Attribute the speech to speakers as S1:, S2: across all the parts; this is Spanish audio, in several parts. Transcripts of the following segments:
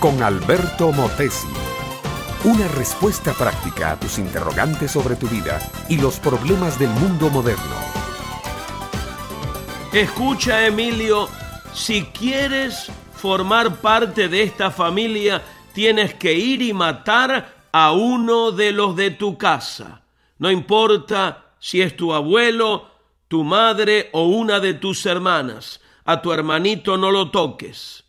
S1: con Alberto Motesi. Una respuesta práctica a tus interrogantes sobre tu vida y los problemas del mundo moderno.
S2: Escucha, Emilio, si quieres formar parte de esta familia, tienes que ir y matar a uno de los de tu casa. No importa si es tu abuelo, tu madre o una de tus hermanas. A tu hermanito no lo toques.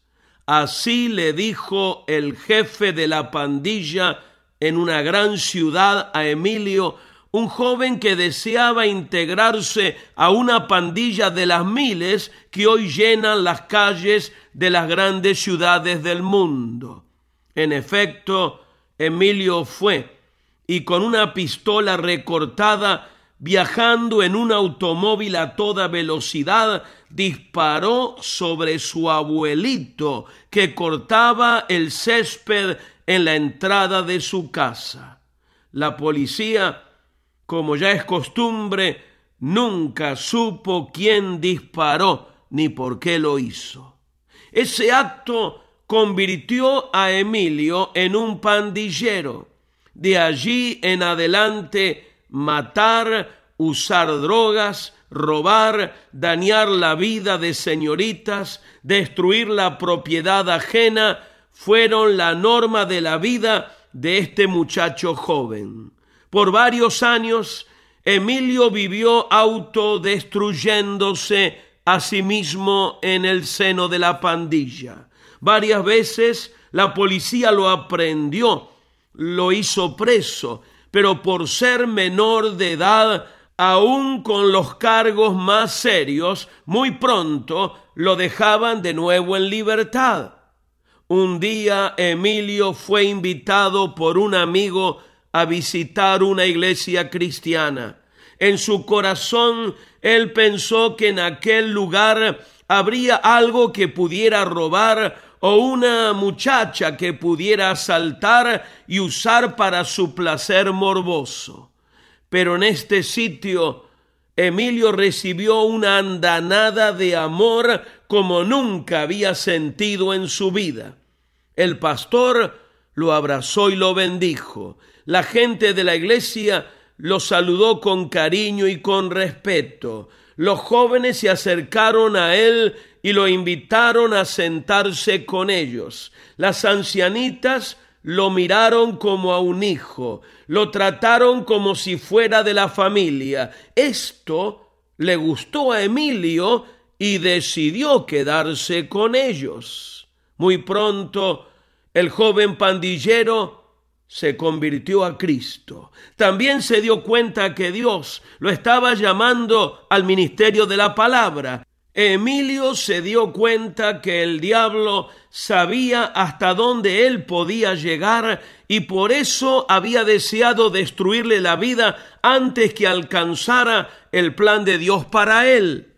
S2: Así le dijo el jefe de la pandilla en una gran ciudad a Emilio, un joven que deseaba integrarse a una pandilla de las miles que hoy llenan las calles de las grandes ciudades del mundo. En efecto, Emilio fue y con una pistola recortada, viajando en un automóvil a toda velocidad, disparó sobre su abuelito que cortaba el césped en la entrada de su casa. La policía, como ya es costumbre, nunca supo quién disparó ni por qué lo hizo. Ese acto convirtió a Emilio en un pandillero. De allí en adelante, matar, usar drogas, robar, dañar la vida de señoritas, destruir la propiedad ajena, fueron la norma de la vida de este muchacho joven. Por varios años, Emilio vivió autodestruyéndose a sí mismo en el seno de la pandilla. Varias veces la policía lo aprendió, lo hizo preso, pero por ser menor de edad, aún con los cargos más serios, muy pronto lo dejaban de nuevo en libertad. Un día Emilio fue invitado por un amigo a visitar una iglesia cristiana. En su corazón él pensó que en aquel lugar habría algo que pudiera robar o una muchacha que pudiera asaltar y usar para su placer morboso. Pero en este sitio Emilio recibió una andanada de amor como nunca había sentido en su vida. El pastor lo abrazó y lo bendijo. La gente de la iglesia lo saludó con cariño y con respeto. Los jóvenes se acercaron a él y lo invitaron a sentarse con ellos. Las ancianitas lo miraron como a un hijo, lo trataron como si fuera de la familia. Esto le gustó a Emilio y decidió quedarse con ellos. Muy pronto el joven pandillero se convirtió a Cristo. También se dio cuenta que Dios lo estaba llamando al ministerio de la palabra Emilio se dio cuenta que el diablo sabía hasta dónde él podía llegar y por eso había deseado destruirle la vida antes que alcanzara el plan de Dios para él.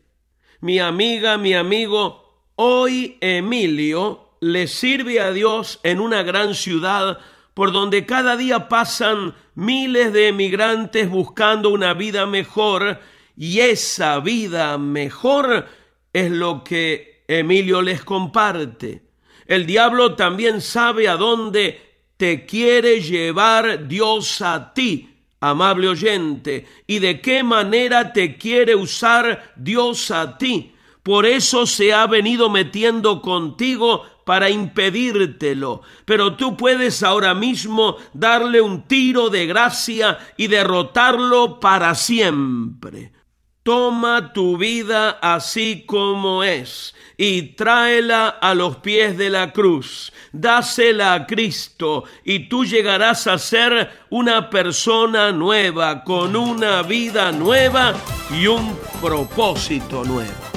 S2: Mi amiga, mi amigo, hoy Emilio le sirve a Dios en una gran ciudad por donde cada día pasan miles de emigrantes buscando una vida mejor y esa vida mejor es lo que Emilio les comparte. El diablo también sabe a dónde te quiere llevar Dios a ti, amable oyente, y de qué manera te quiere usar Dios a ti. Por eso se ha venido metiendo contigo para impedírtelo. Pero tú puedes ahora mismo darle un tiro de gracia y derrotarlo para siempre. Toma tu vida así como es y tráela a los pies de la cruz. Dásela a Cristo y tú llegarás a ser una persona nueva, con una vida nueva y un propósito nuevo.